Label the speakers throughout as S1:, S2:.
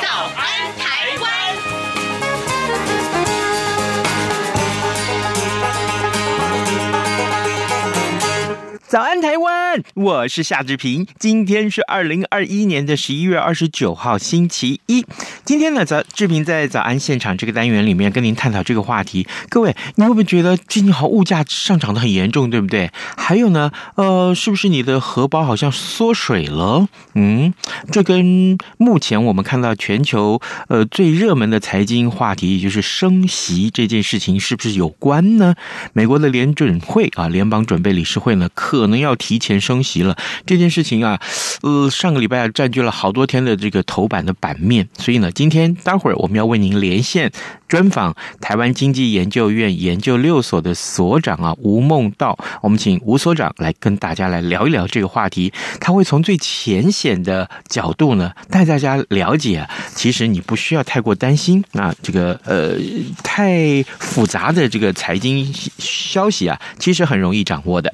S1: 早安台湾》。
S2: 早安，台湾！我是夏志平。今天是二零二一年的十一月二十九号，星期一。今天呢，早志平在早安现场这个单元里面跟您探讨这个话题。各位，你会不会觉得最近好物价上涨的很严重，对不对？还有呢，呃，是不是你的荷包好像缩水了？嗯，这跟目前我们看到全球呃最热门的财经话题，也就是升息这件事情，是不是有关呢？美国的联准会啊，联邦准备理事会呢，可可能要提前升息了，这件事情啊，呃，上个礼拜占据了好多天的这个头版的版面，所以呢，今天待会儿我们要为您连线专访台湾经济研究院研究六所的所长啊，吴梦道，我们请吴所长来跟大家来聊一聊这个话题，他会从最浅显的角度呢带大家了解，其实你不需要太过担心啊，这个呃太复杂的这个财经消息啊，其实很容易掌握的。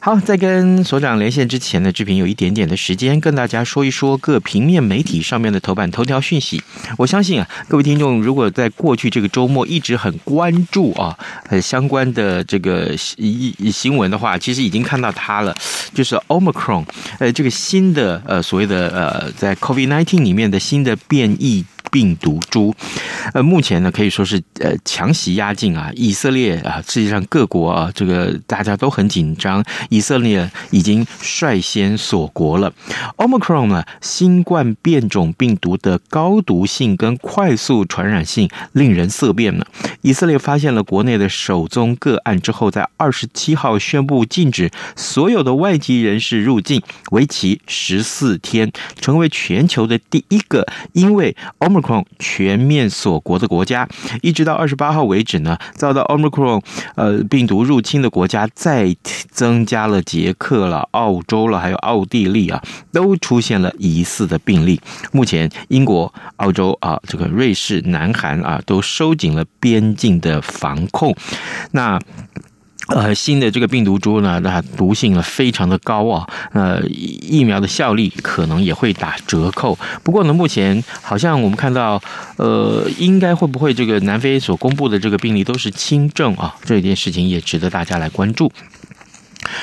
S2: 好，在跟所长连线之前呢，志平有一点点的时间跟大家说一说各平面媒体上面的头版头条讯息。我相信啊，各位听众如果在过去这个周末一直很关注啊，呃相关的这个新新闻的话，其实已经看到它了，就是 Omicron，呃这个新的呃所谓的呃在 COVID-19 里面的新的变异。病毒株，呃，目前呢可以说是呃强袭压境啊，以色列啊，世界上各国啊，这个大家都很紧张。以色列已经率先锁国了。Omicron 呢，新冠变种病毒的高毒性跟快速传染性令人色变呢。以色列发现了国内的首宗个案之后，在二十七号宣布禁止所有的外籍人士入境，为期十四天，成为全球的第一个因为 Omicron 全面锁国的国家。一直到二十八号为止呢，遭到 Omicron 呃病毒入侵的国家再增加了，捷克了、澳洲了，还有奥地利啊，都出现了疑似的病例。目前，英国、澳洲啊，这个瑞士、南韩啊，都收紧了边。境的防控，那呃新的这个病毒株呢，那毒性呢非常的高啊，呃疫苗的效力可能也会打折扣。不过呢，目前好像我们看到，呃，应该会不会这个南非所公布的这个病例都是轻症啊？这件事情也值得大家来关注。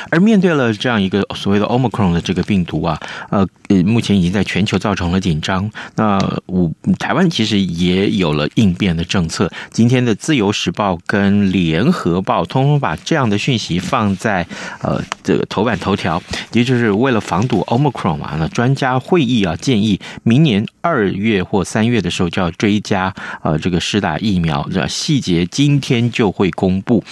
S2: 而面对了这样一个所谓的 Omicron 的这个病毒啊，呃，目前已经在全球造成了紧张。那我台湾其实也有了应变的政策。今天的自由时报跟联合报通通把这样的讯息放在呃这个头版头条，也就是为了防堵 Omicron 嘛。那专家会议啊建议，明年二月或三月的时候就要追加呃这个施打疫苗，这细节今天就会公布。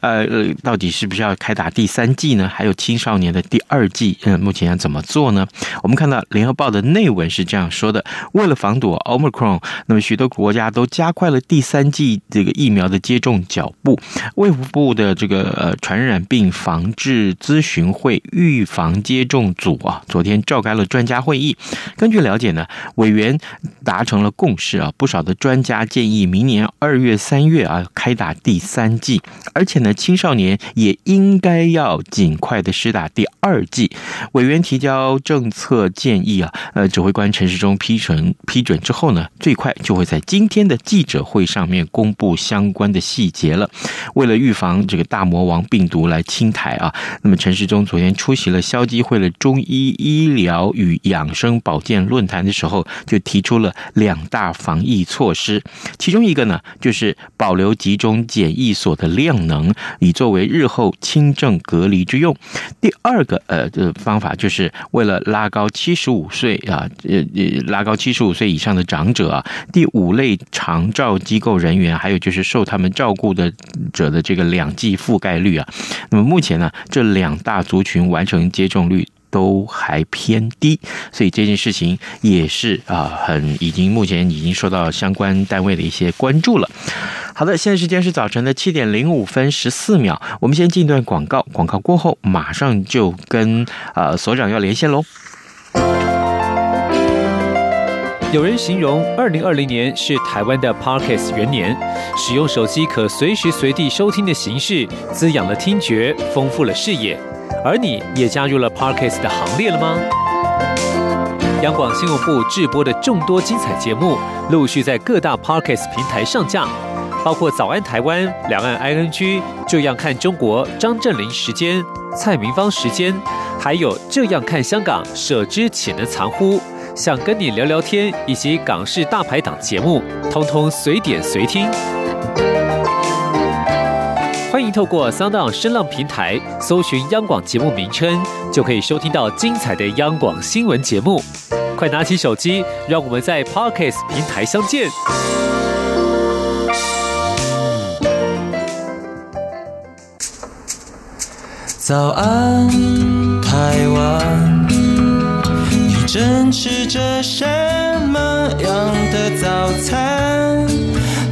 S2: 呃，到底是不是要开打第三季呢？还有青少年的第二季，嗯，目前要怎么做呢？我们看到联合报的内文是这样说的：为了防堵 Omicron，那么许多国家都加快了第三季这个疫苗的接种脚步。卫福部的这个呃传染病防治咨询会预防接种组啊，昨天召开了专家会议。根据了解呢，委员达成了共识啊，不少的专家建议明年二月、三月啊开打第三季，而且呢，青少年也应该要。尽快的施打第二剂，委员提交政策建议啊，呃，指挥官陈时中批准批准之后呢，最快就会在今天的记者会上面公布相关的细节了。为了预防这个大魔王病毒来侵台啊，那么陈时中昨天出席了消基会的中医医疗与养生保健论坛的时候，就提出了两大防疫措施，其中一个呢，就是保留集中检疫所的量能，以作为日后轻症隔离之用。第二个呃，的方法就是为了拉高七十五岁啊，呃呃，拉高七十五岁以上的长者啊，第五类长照机构人员，还有就是受他们照顾的者的这个两剂覆盖率啊。那么目前呢，这两大族群完成接种率都还偏低，所以这件事情也是啊，很已经目前已经受到相关单位的一些关注了。好的，现在时间是早晨的七点零五分十四秒，我们先进一段广告，广告过后马上就跟呃所长要连线喽。
S3: 有人形容二零二零年是台湾的 Parkes 元年，使用手机可随时随地收听的形式，滋养了听觉，丰富了视野。而你也加入了 Parkes 的行列了吗？央广新闻部制播的众多精彩节目，陆续在各大 Parkes 平台上架，包括《早安台湾》、《两岸 ING》、《这样看中国》、张正霖时间、蔡明芳时间，还有《这样看香港》、舍之岂能藏乎？想跟你聊聊天，以及港式大排档节目，通通随点随听。欢迎透过 SoundOn 声浪平台搜寻央广节目名称，就可以收听到精彩的央广新闻节目。快拿起手机，让我们在 Podcast 平台相见。
S4: 早安，台湾。正吃着什么样的早餐？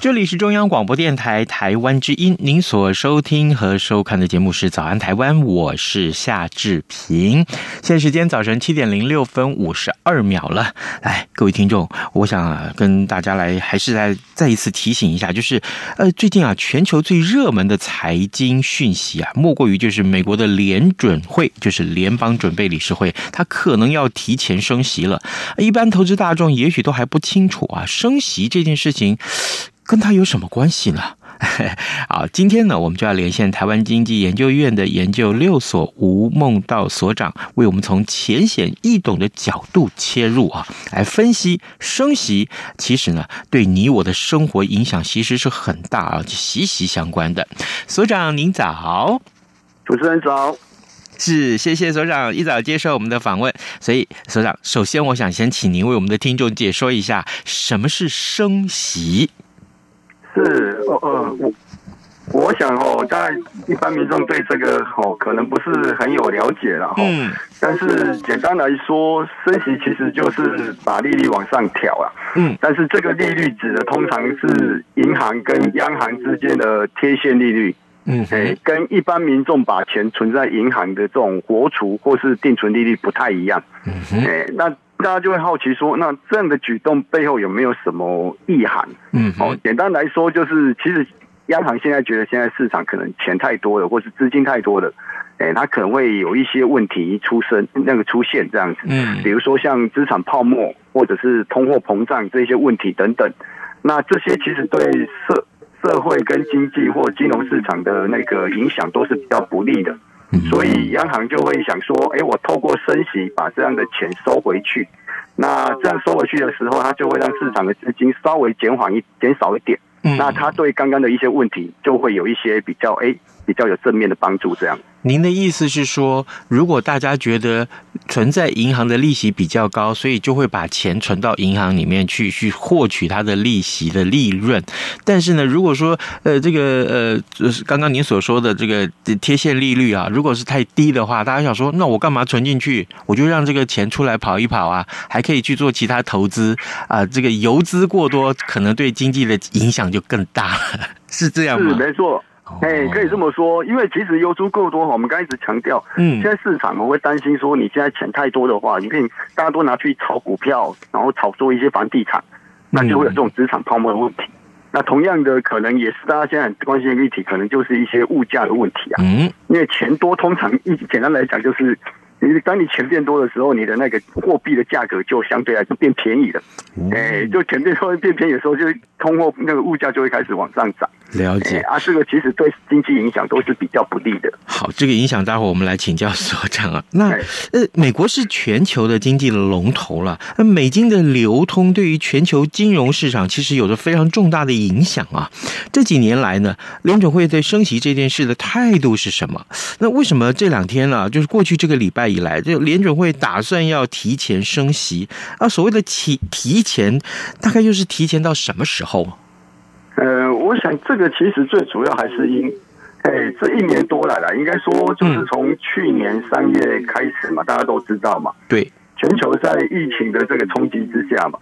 S2: 这里是中央广播电台台湾之音，您所收听和收看的节目是《早安台湾》，我是夏志平。现在时间早晨七点零六分五十二秒了，来，各位听众，我想跟大家来，还是来再一次提醒一下，就是呃，最近啊，全球最热门的财经讯息啊，莫过于就是美国的联准会，就是联邦准备理事会，它可能要提前升息了。一般投资大众也许都还不清楚啊，升息这件事情。跟他有什么关系呢？好，今天呢，我们就要连线台湾经济研究院的研究六所吴梦道所长，为我们从浅显易懂的角度切入啊，来分析升息。其实呢，对你我的生活影响其实是很大啊，息息相关的。所长您早，
S5: 主持人早，
S2: 是谢谢所长一早接受我们的访问。所以，所长，首先我想先请您为我们的听众解说一下什么是升息。
S5: 是，呃呃，我我想哦，在一般民众对这个哦，可能不是很有了解了哈。嗯。但是简单来说，升息其实就是把利率往上调啊。嗯。但是这个利率指的通常是银行跟央行之间的贴现利率。嗯。哎，跟一般民众把钱存在银行的这种活储或是定存利率不太一样。嗯。哎，那。大家就会好奇说，那这样的举动背后有没有什么意涵？嗯，哦，简单来说就是，其实央行现在觉得现在市场可能钱太多了，或是资金太多了，哎，它可能会有一些问题出生，那个出现这样子。嗯，比如说像资产泡沫，或者是通货膨胀这些问题等等。那这些其实对社社会跟经济或金融市场的那个影响都是比较不利的。所以央行就会想说，哎，我透过升息把这样的钱收回去，那这样收回去的时候，它就会让市场的资金稍微减缓一减少一点，那它对刚刚的一些问题就会有一些比较哎比较有正面的帮助，这样。
S2: 您的意思是说，如果大家觉得存在银行的利息比较高，所以就会把钱存到银行里面去，去获取它的利息的利润。但是呢，如果说呃这个呃就是刚刚您所说的这个贴现利率啊，如果是太低的话，大家想说，那我干嘛存进去？我就让这个钱出来跑一跑啊，还可以去做其他投资啊。这个游资过多，可能对经济的影响就更大了，是这样吗？
S5: 是，没错。哎，可以这么说，因为其实优出够多，我们刚一直强调，嗯，现在市场我会担心说，你现在钱太多的话，你可以大家都拿去炒股票，然后炒作一些房地产，那就会有这种资产泡沫的问题。那同样的，可能也是大家现在很关心的议题，可能就是一些物价的问题啊。嗯，因为钱多，通常一简单来讲就是你当你钱变多的时候，你的那个货币的价格就相对来说变便宜了。哎、嗯，就钱变多变便宜的时候，就通货那个物价就会开始往上涨。
S2: 了解
S5: 啊，这个其实对经济影响都是比较不利的。
S2: 好，这个影响待会儿我们来请教所长啊。那呃，美国是全球的经济的龙头了，那美金的流通对于全球金融市场其实有着非常重大的影响啊。这几年来呢，联准会对升息这件事的态度是什么？那为什么这两天呢、啊，就是过去这个礼拜以来，就联准会打算要提前升息啊？所谓的提提前，大概又是提前到什么时候？
S5: 呃，我想这个其实最主要还是因，哎，这一年多来了，应该说就是从去年三月开始嘛，大家都知道嘛，
S2: 对，
S5: 全球在疫情的这个冲击之下嘛，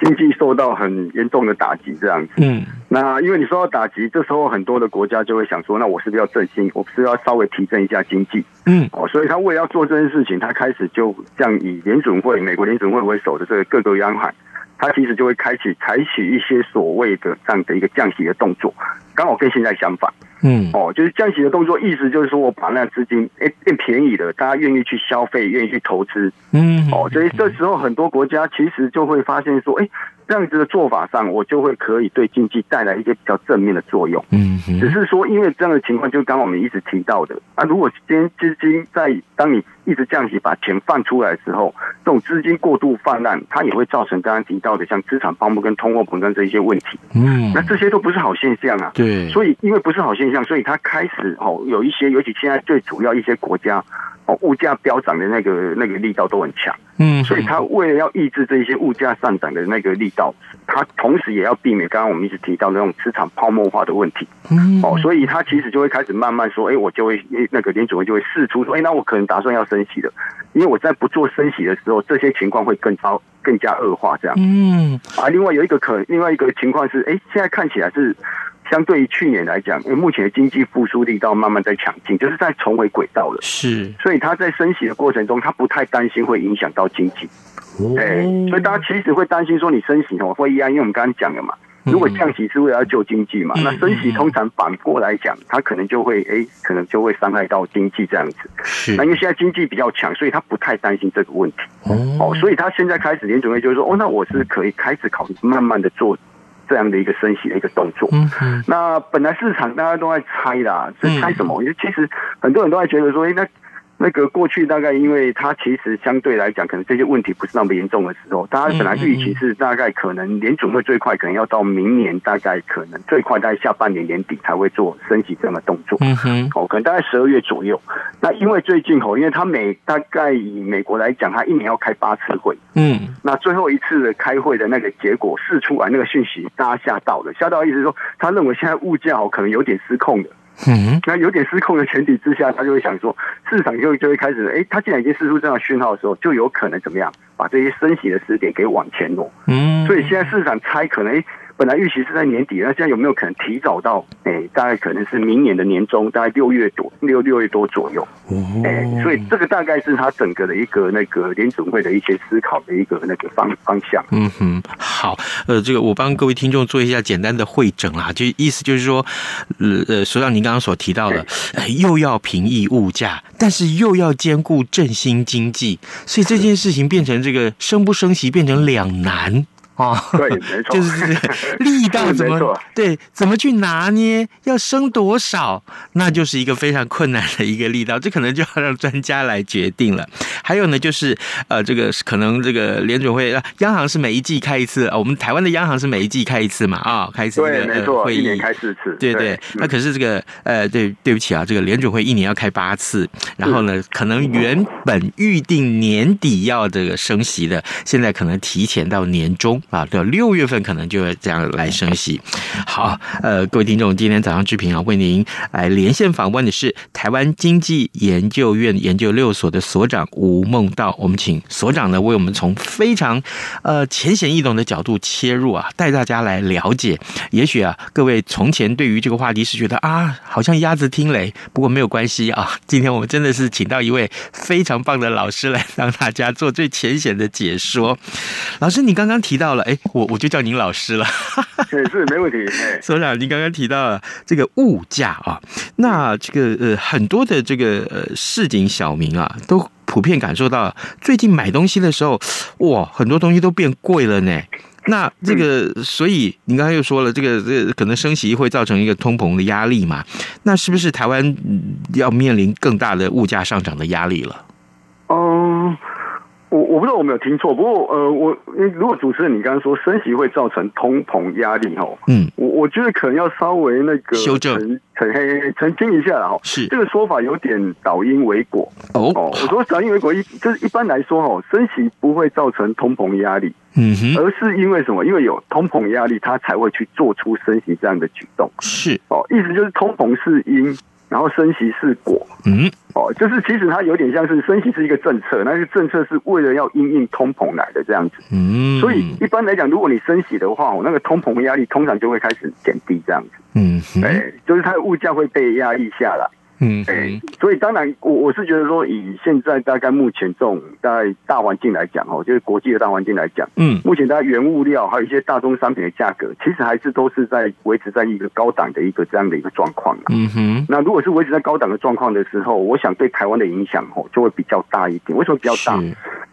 S5: 经济受到很严重的打击，这样子。嗯，那因为你受到打击，这时候很多的国家就会想说，那我是不是要振兴？我是不是要稍微提振一下经济？嗯，哦，所以他为了要做这件事情，他开始就像以联准会、美国联准会为首的这个各个央行。他其实就会开启采取一些所谓的这样的一个降息的动作，刚好跟现在相反。嗯，哦，就是降息的动作，意思就是说我把那资金诶变便宜了，大家愿意去消费，愿意去投资。嗯，哦，所以这时候很多国家其实就会发现说，哎，这样子的做法上，我就会可以对经济带来一些比较正面的作用。嗯，只是说因为这样的情况，就刚刚我们一直提到的啊，如果今天资金在当你一直降息把钱放出来的时候，这种资金过度泛滥，它也会造成刚刚提到的像资产泡沫跟通货膨胀这一些问题。嗯，那这些都不是好现象啊。对，所以因为不是好现象，所以它开始哦有一些，尤其现在最主要一些国家哦物价飙涨的那个那个力道都很强。嗯，所以它为了要抑制这些物价上涨的那个力道，它同时也要避免刚刚我们一直提到的那种资产泡沫化的问题。嗯，哦，所以它其实就会开始慢慢说，哎，我就会那个联储会就会试出说，哎，那我可能打算要升息了，因为我在不做升息的时候，这些情况会更糟、更加恶化这样。嗯，啊，另外有一个可另外一个情况是，哎，现在看起来是。相对于去年来讲，因为目前的经济复苏力道慢慢在强劲，就是在重回轨道了。是，所以他在升息的过程中，他不太担心会影响到经济。哎，所以大家其实会担心说，你升息哦会压，因为我们刚刚讲了嘛，如果降息是为了要救经济嘛，那升息通常反过来讲，它可能就会哎，可能就会伤害到经济这样子。是，那因为现在经济比较强，所以他不太担心这个问题。哦，所以他现在开始联准会就是说，哦，那我是可以开始考虑慢慢的做。这样的一个升息的一个动作，嗯，那本来市场大家都在猜啦，是猜什么？因为其实很多人都在觉得说，哎，那。那个过去大概，因为它其实相对来讲，可能这些问题不是那么严重的时候，大家本来预期是大概可能联储会最快可能要到明年，大概可能最快在下半年年底才会做升息这样的动作。嗯哼，哦，可能大概十二月左右。那因为最近哦，因为它每大概以美国来讲，它一年要开八次会。嗯，那最后一次的开会的那个结果释出来，那个讯息大家吓到了，吓到意思是说，他认为现在物价哦可能有点失控的。嗯，那有点失控的前提之下，他就会想说，市场就就会开始，哎，他既然已经释出这样的讯号的时候，就有可能怎么样，把这些升息的时点给往前挪。嗯，所以现在市场猜可能。本来预期是在年底，那现在有没有可能提早到？哎、欸，大概可能是明年的年中，大概六月多六六月多左右。哎、欸，所以这个大概是他整个的一个那个联准会的一些思考的一个那个方方向。嗯哼，
S2: 好，呃，这个我帮各位听众做一下简单的汇整啊，就意思就是说，呃呃，所长您刚刚所提到的，欸、又要平抑物价，但是又要兼顾振兴经济，所以这件事情变成这个升不升息变成两难。哦，
S5: 对，没错，
S2: 就是 力道怎么对，怎么去拿捏，要升多少，那就是一个非常困难的一个力道，这可能就要让专家来决定了。还有呢，就是呃，这个可能这个联准会，央行是每一季开一次，我们台湾的央行是每一季开一次嘛，啊，开一次
S5: 对，没错，一年开四次，
S2: 对对。那可是这个呃，对，对不起啊，这个联准会一年要开八次，然后呢，可能原本预定年底要这个升息的，现在可能提前到年中。啊，到六月份可能就会这样来升息。好，呃，各位听众，今天早上志平啊，为您来连线访问的是台湾经济研究院研究六所的所长吴梦道。我们请所长呢，为我们从非常呃浅显易懂的角度切入啊，带大家来了解。也许啊，各位从前对于这个话题是觉得啊，好像鸭子听雷，不过没有关系啊。今天我们真的是请到一位非常棒的老师来让大家做最浅显的解说。老师，你刚刚提到了。哎，我我就叫您老师了，
S5: 是是没问题。
S2: 所长，您刚刚提到这个物价啊，那这个呃很多的这个呃市井小民啊，都普普遍感受到，最近买东西的时候，哇，很多东西都变贵了呢。那这个，嗯、所以您刚才又说了，这个这个、可能升息会造成一个通膨的压力嘛？那是不是台湾要面临更大的物价上涨的压力了？
S5: 嗯。我我不知道我没有听错，不过呃，我如果主持人你刚刚说升息会造成通膨压力哦，嗯，我我觉得可能要稍微那个
S2: 修正、
S5: 澄澄澄清一下了哈，
S2: 是
S5: 这个说法有点倒因为果。哦。哦，我说倒因为果一就是一般来说哈，升息不会造成通膨压力，嗯哼，而是因为什么？因为有通膨压力，它才会去做出升息这样的举动，
S2: 是。
S5: 哦，意思就是通膨是因。然后升息是果，嗯，哦，就是其实它有点像是升息是一个政策，那个政策是为了要因应通膨来的这样子，嗯，所以一般来讲，如果你升息的话，我那个通膨压力通常就会开始减低这样子，嗯，哎，就是它的物价会被压抑下来。嗯，哎，所以当然，我我是觉得说，以现在大概目前这种大概大环境来讲哦，就是国际的大环境来讲，嗯，目前大家原物料还有一些大宗商品的价格，其实还是都是在维持在一个高档的一个这样的一个状况。嗯哼，那如果是维持在高档的状况的时候，我想对台湾的影响哦就会比较大一点。为什么比较大？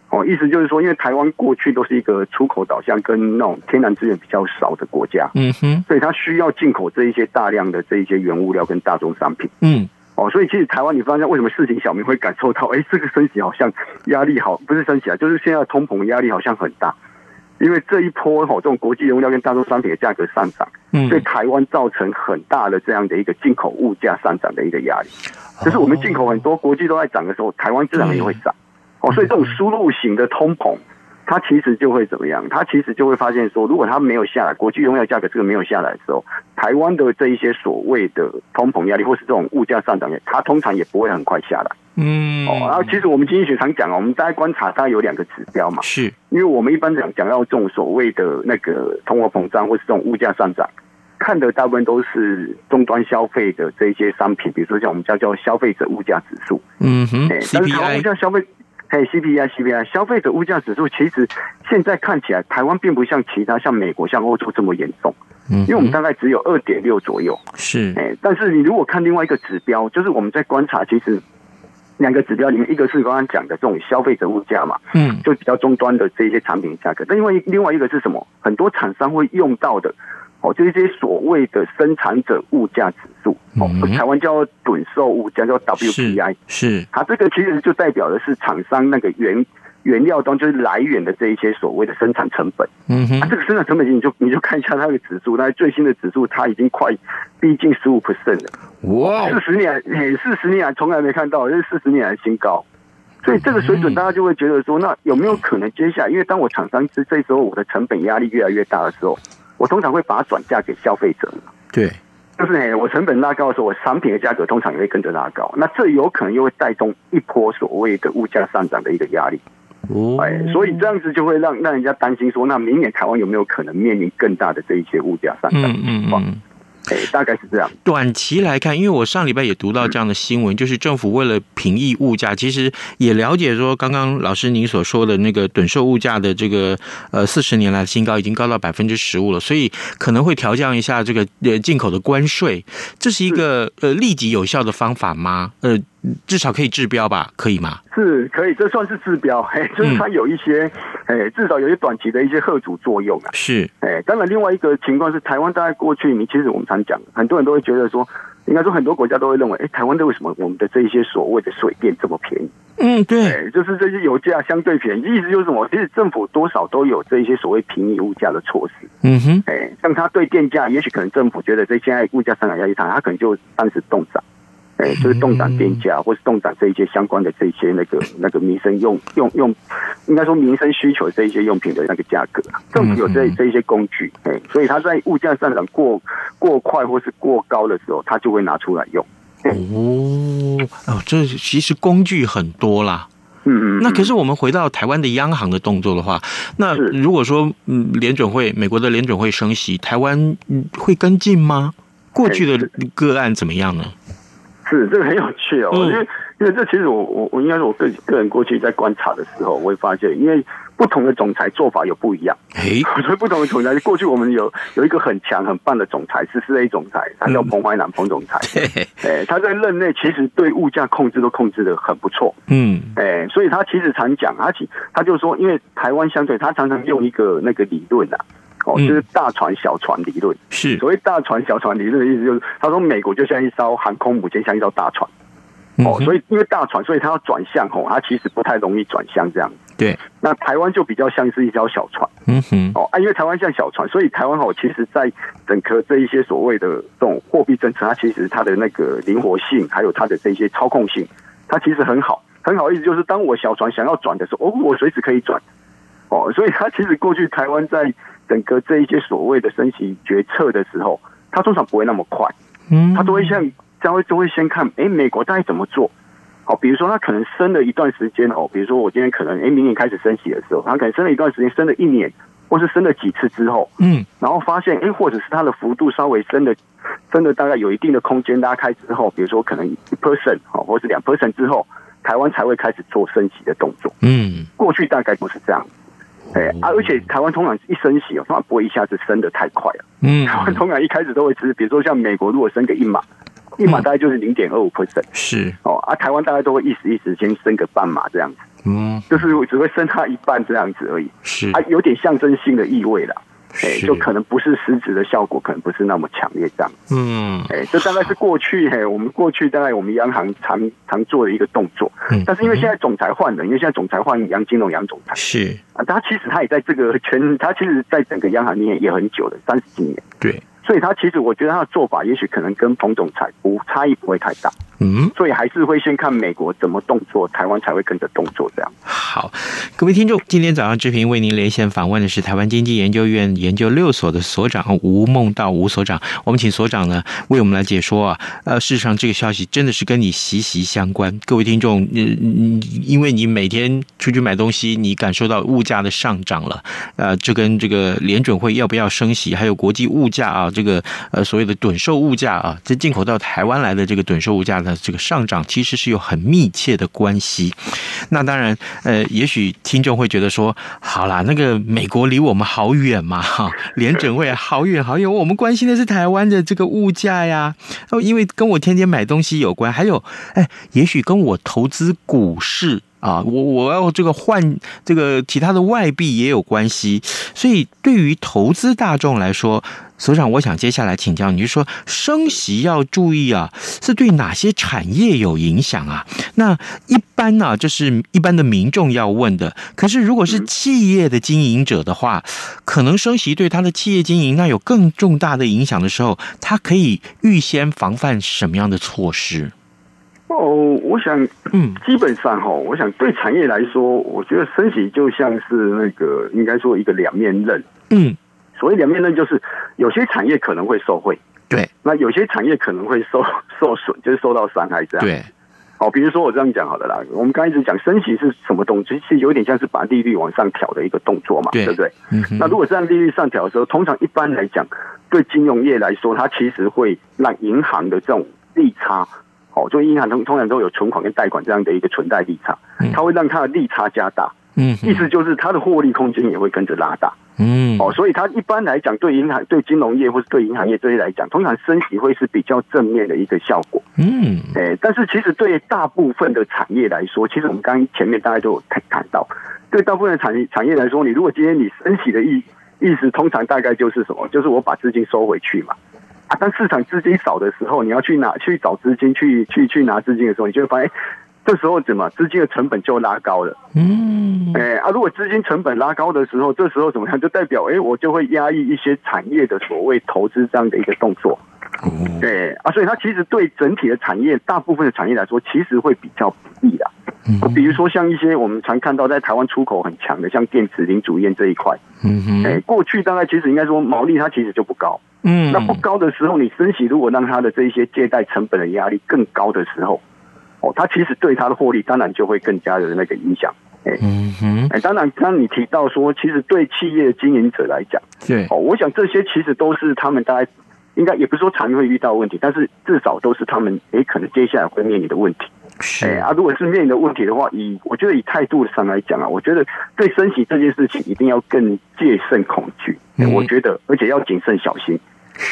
S5: 哦，意思就是说，因为台湾过去都是一个出口导向跟那种天然资源比较少的国家，嗯哼，所以它需要进口这一些大量的这一些原物料跟大宗商品，嗯。哦，所以其实台湾，你发现为什么市井小民会感受到，哎，这个升息好像压力好，不是升息啊，就是现在通膨压力好像很大，因为这一波哈，这种国际原料跟大宗商品的价格上涨，嗯，对台湾造成很大的这样的一个进口物价上涨的一个压力，就是我们进口很多，国际都在涨的时候，台湾自然也会涨，哦，所以这种输入型的通膨。它其实就会怎么样？它其实就会发现说，如果它没有下来，国际原料价格这个没有下来的时候，台湾的这一些所谓的通膨压力，或是这种物价上涨，它通常也不会很快下来。嗯，哦，然后其实我们经济学常讲啊，我们大家观察大概有两个指标嘛，是因为我们一般讲讲到这种所谓的那个通货膨胀，或是这种物价上涨，看的大部分都是终端消费的这一些商品，比如说像我们叫叫消费者物价指数。嗯哼，但是台湾像消费。还有 CPI、CPI，消费者物价指数其实现在看起来，台湾并不像其他像美国、像欧洲这么严重，嗯，因为我们大概只有二点六左右，是，哎，但是你如果看另外一个指标，就是我们在观察，其实两个指标里面，一个是刚刚讲的这种消费者物价嘛，嗯，就比较终端的这些产品价格，但因为另外一个是什么？很多厂商会用到的。哦，就是这些所谓的生产者物价指数，哦，台湾叫趸售物价，叫 WPI，是，是它这个其实就代表的是厂商那个原原料端就是来源的这一些所谓的生产成本。嗯哼，啊，这个生产成本你就你就看一下它的指数，那最新的指数它已经快逼近十五 percent 了。哇，四十年，四十年来从来没看到，这是四十年来新高。所以这个水准，大家就会觉得说，那有没有可能接下来，因为当我厂商是这时候我的成本压力越来越大的时候。我通常会把它转嫁给消费者，对，就是呢，我成本拉高的时候，我产品的价格通常也会跟着拉高，那这有可能又会带动一波所谓的物价上涨的一个压力，哦，哎，所以这样子就会让让人家担心说，那明年台湾有没有可能面临更大的这一些物价上涨的情况？嗯。嗯嗯哎，大概是这样。
S2: 短期来看，因为我上礼拜也读到这样的新闻，就是政府为了平抑物价，其实也了解说，刚刚老师您所说的那个趸售物价的这个呃四十年来的新高，已经高到百分之十五了，所以可能会调降一下这个呃进口的关税。这是一个呃立即有效的方法吗？呃。至少可以治标吧？可以吗？
S5: 是可以，这算是治标。哎，就是它有一些，哎，至少有一些短期的一些贺阻作用啊。是，哎，当然，另外一个情况是，台湾大概过去，你其实我们常讲，很多人都会觉得说，应该说很多国家都会认为，哎，台湾的为什么我们的这一些所谓的水电这么便宜？嗯，对，就是这些油价相对便宜，意思就是什么？其实政府多少都有这一些所谓平抑物价的措施。嗯哼，哎，像他对电价，也许可能政府觉得这现在物价上涨压力大，他可能就暂时冻涨。哎，就是动涨电价，或是动涨这一些相关的这一些那个那个民生用用用，应该说民生需求这一些用品的那个价格，政府有这这一些工具，哎，所以它在物价上涨过过快或是过高的时候，它就会拿出来用。
S2: 哦哦，这其实工具很多啦。嗯嗯。那可是我们回到台湾的央行的动作的话，那如果说嗯联准会美国的联准会升息，台湾会跟进吗？过去的个案怎么样呢？
S5: 是这个很有趣哦，因为因为这其实我我我应该说我个个人过去在观察的时候，我会发现，因为不同的总裁做法有不一样。
S2: 哎，
S5: 所以不同的总裁，过去我们有有一个很强很棒的总裁，是四 A 总裁，他叫彭淮南彭总裁。哎，他在任内其实对物价控制都控制的很不错。嗯，哎，所以他其实常讲，而且他就说，因为台湾相对，他常常用一个那个理论啊，哦，就是大船小船理论。
S2: 是
S5: 所谓大船小船理论的意思，就是他说美国就像一艘航空母舰，像一艘大船。哦，所以因为大船，所以它要转向哦，它其实不太容易转向这样。
S2: 对，
S5: 那台湾就比较像是一条小船。嗯哼，哦啊，因为台湾像小船，所以台湾哦，其实在整个这一些所谓的这种货币政策，它其实它的那个灵活性，还有它的这些操控性，它其实很好，很好。意思就是，当我小船想要转的时候，哦，我随时可以转。哦，所以它其实过去台湾在整个这一些所谓的升息决策的时候，它通常不会那么快。嗯，它都会像。将会都会先看，哎，美国大概怎么做？好，比如说他可能升了一段时间哦，比如说我今天可能，哎，明年开始升息的时候，他可能升了一段时间，升了一年，或是升了几次之后，嗯，然后发现，哎，或者是它的幅度稍微升的，升的大概有一定的空间拉开之后，比如说可能一 percent 哦，或是两 percent 之后，台湾才会开始做升息的动作。嗯，过去大概不是这样，哎，啊，而且台湾通常一升息哦，通常不会一下子升的太快了。嗯，台湾通常一开始都会是，比如说像美国如果升个一码。一码大概就是零点二五 percent，是。哦，啊，台湾大概都会一时一时先升个半码这样子，嗯，就是只会升它一半这样子而已，是。啊，有点象征性的意味啦，哎，就可能不是实质的效果，可能不是那么强烈这样，嗯，哎，这大概是过去嘿，我们过去大概我们央行常常做的一个动作，嗯，但是因为现在总裁换了，因为现在总裁换杨金龙杨总裁，是。啊，他其实他也在这个圈，他其实在整个央行里面也很久了，三十几年，对。所以他其实，我觉得他的做法，也许可能跟彭总裁不差异不会太大。嗯，所以还是会先看美国怎么动作，台湾才会跟着动作这样。
S2: 好，各位听众，今天早上志平为您连线访问的是台湾经济研究院研究六所的所长吴孟道吴所长。我们请所长呢为我们来解说啊。呃，事实上这个消息真的是跟你息息相关。各位听众，嗯，因为你每天出去买东西，你感受到物价的上涨了。呃，这跟这个联准会要不要升息，还有国际物价啊，这个呃所谓的趸售物价啊，这进口到台湾来的这个趸售物价。的这个上涨其实是有很密切的关系。那当然，呃，也许听众会觉得说，好啦，那个美国离我们好远嘛，哈，联准会好远好远，我们关心的是台湾的这个物价呀。哦，因为跟我天天买东西有关，还有，哎，也许跟我投资股市啊，我我要这个换这个其他的外币也有关系。所以，对于投资大众来说，所长，我想接下来请教你，就说升息要注意啊，是对哪些产业有影响啊？那一般呢、啊，就是一般的民众要问的。可是如果是企业的经营者的话，可能升息对他的企业经营那有更重大的影响的时候，他可以预先防范什么样的措施？
S5: 哦，我想，嗯，基本上哈，我想对产业来说，我觉得升息就像是那个应该说一个两面刃，嗯。所谓两面论，就是有些产业可能会受惠，对，那有些产业可能会受 受损，就是受到伤害这样。对，哦，比如说我这样讲好了啦，我们刚一直讲升息是什么东西，其实有点像是把利率往上调的一个动作嘛，对，对不对？嗯。那如果这样利率上调的时候，通常一般来讲，对金融业来说，它其实会让银行的这种利差，哦，就银行通通常都有存款跟贷款这样的一个存贷利差，它会让它的利差加大。嗯，意思就是它的获利空间也会跟着拉大。嗯，哦，所以它一般来讲，对银行、对金融业或是对银行业这些来讲，通常升息会是比较正面的一个效果。嗯，哎，但是其实对大部分的产业来说，其实我们刚刚前面大家都有谈谈到，对大部分的产业产业来说，你如果今天你升息的意意思，通常大概就是什么？就是我把资金收回去嘛。啊，当市场资金少的时候，你要去拿去找资金去去去拿资金的时候，你就会发现。这时候怎么资金的成本就拉高了？嗯，哎啊，如果资金成本拉高的时候，这时候怎么样？就代表哎，我就会压抑一些产业的所谓投资这样的一个动作。对啊，所以它其实对整体的产业，大部分的产业来说，其实会比较不利的。嗯，比如说像一些我们常看到在台湾出口很强的，像电子零组件这一块。嗯哼，哎，过去大概其实应该说毛利它其实就不高。嗯，那不高的时候，你升息如果让它的这一些借贷成本的压力更高的时候。哦，它其实对它的获利当然就会更加的那个影响，哎，嗯哼，哎，当然，当你提到说，其实对企业经营者来讲，对，哦，我想这些其实都是他们大概应该也不是说常会遇到问题，但是至少都是他们哎可能接下来会面临的问题。是啊，如果是面临的问题的话，以我觉得以态度上来讲啊，我觉得对升息这件事情一定要更戒慎恐惧。嗯、我觉得，而且要谨慎小心。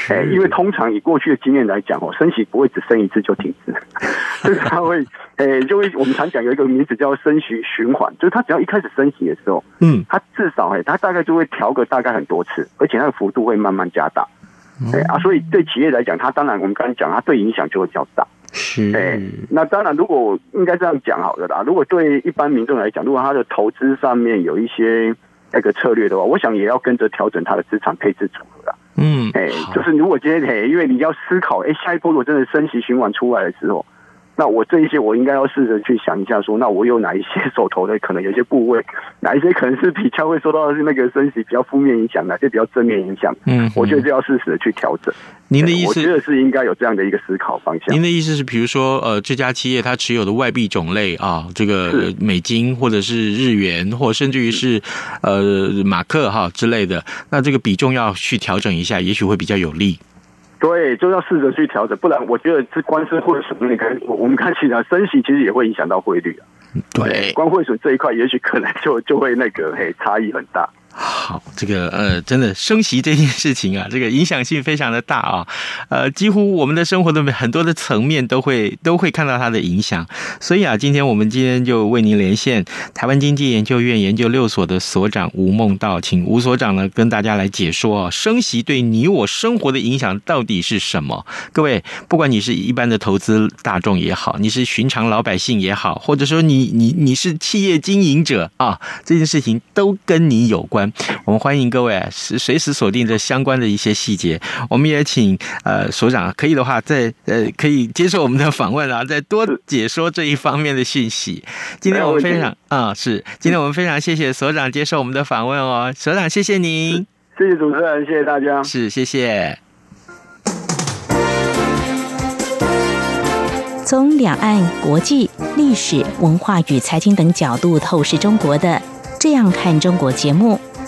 S5: 哎，因为通常以过去的经验来讲哦，升息不会只升一次就停止，就是它会，哎，就会我们常讲有一个名词叫升息循环，就是它只要一开始升息的时候，嗯，它至少哎，它大概就会调个大概很多次，而且它的幅度会慢慢加大。哎啊，所以对企业来讲，它当然我们刚才讲，它对影响就会较大。是，哎，那当然，如果应该这样讲好了啦，如果对一般民众来讲，如果他的投资上面有一些那个策略的话，我想也要跟着调整他的资产配置组合啦。嗯，哎，就是如果今天，哎，因为你要思考，哎，下一波如果真的升息循环出来的时候。那我这一些，我应该要试着去想一下，说，那我有哪一些手头的可能有些部位，哪一些可能是比较会受到那个升息比较负面影响，哪些比较正面影响？嗯，我觉得就要适时的去调整。
S2: 您的意思，
S5: 我觉得是应该有这样的一个思考方向。
S2: 您的意思是，比如说，呃，这家企业它持有的外币种类啊，这个美金或者是日元，或甚至于是呃马克哈之类的，那这个比重要去调整一下，也许会比较有利。
S5: 对，就要试着去调整，不然我觉得这关税汇损，你看我们看起来升息其实也会影响到汇率啊。对，关汇损这一块，也许可能就就会那个嘿差异很大。
S2: 好，这个呃，真的升息这件事情啊，这个影响性非常的大啊，呃，几乎我们的生活的很多的层面都会都会看到它的影响。所以啊，今天我们今天就为您连线台湾经济研究院研究六所的所长吴梦道，请吴所长呢跟大家来解说啊，升息对你我生活的影响到底是什么？各位，不管你是一般的投资大众也好，你是寻常老百姓也好，或者说你你你是企业经营者啊，这件事情都跟你有关。我们欢迎各位随随时锁定这相关的一些细节。我们也请呃所长可以的话再呃可以接受我们的访问啊，再多解说这一方面的信息。今天我们非常啊、嗯、是，今天我们非常谢谢所长接受我们的访问哦，所长谢谢您，
S5: 谢谢主持人，谢谢大家，
S2: 是谢谢。
S6: 从两岸、国际、历史文化与财经等角度透视中国的。这样看中国节目，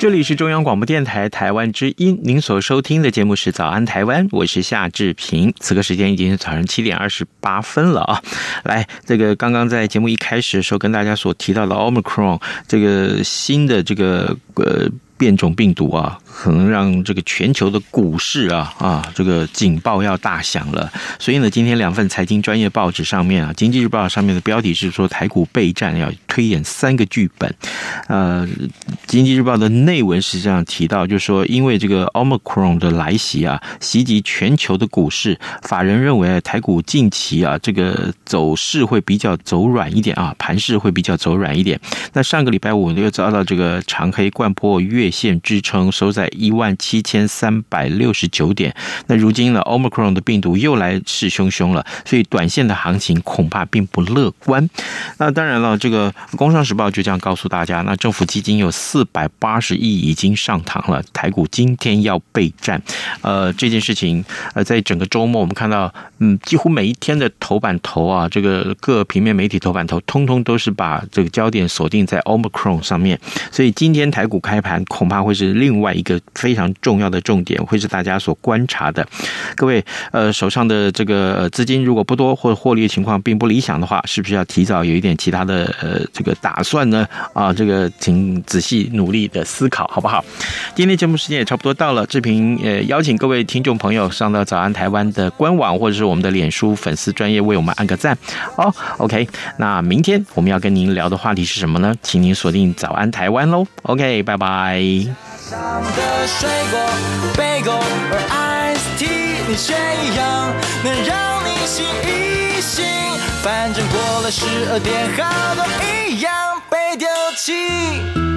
S2: 这里是中央广播电台台湾之音，您所收听的节目是《早安台湾》，我是夏志平。此刻时间已经是早上七点二十八分了啊！来，这个刚刚在节目一开始的时候跟大家所提到的 Omicron 这个新的这个呃。变种病毒啊，可能让这个全球的股市啊啊，这个警报要大响了。所以呢，今天两份财经专业报纸上面啊，《经济日报》上面的标题是说台股备战要推演三个剧本。呃，《经济日报》的内文实际上提到，就是说因为这个 Omicron 的来袭啊，袭击全球的股市，法人认为台股近期啊这个走势会比较走软一点啊，盘势会比较走软一点。那上个礼拜五又遭到这个长黑掼破月线支撑收在一万七千三百六十九点。那如今呢，Omicron 的病毒又来势汹汹了，所以短线的行情恐怕并不乐观。那当然了，这个《工商时报》就这样告诉大家：那政府基金有四百八十亿已经上膛了，台股今天要备战。呃，这件事情呃，在整个周末我们看到，嗯，几乎每一天的头版头啊，这个各平面媒体头版头，通通都是把这个焦点锁定在 Omicron 上面。所以今天台股开盘恐怕会是另外一个非常重要的重点，会是大家所观察的。各位，呃，手上的这个资金如果不多，或者获利情况并不理想的话，是不是要提早有一点其他的呃这个打算呢？啊，这个请仔细努力的思考，好不好？今天节目时间也差不多到了，志平呃邀请各位听众朋友上到早安台湾的官网或者是我们的脸书粉丝专业为我们按个赞。好，OK，那明天我们要跟您聊的话题是什么呢？请您锁定早安台湾喽。OK，拜拜。你踏
S4: 上的水果，杯中而 Iced tea，你却
S2: 一样能让你心一新。反正过了十二点，好多一样被丢弃。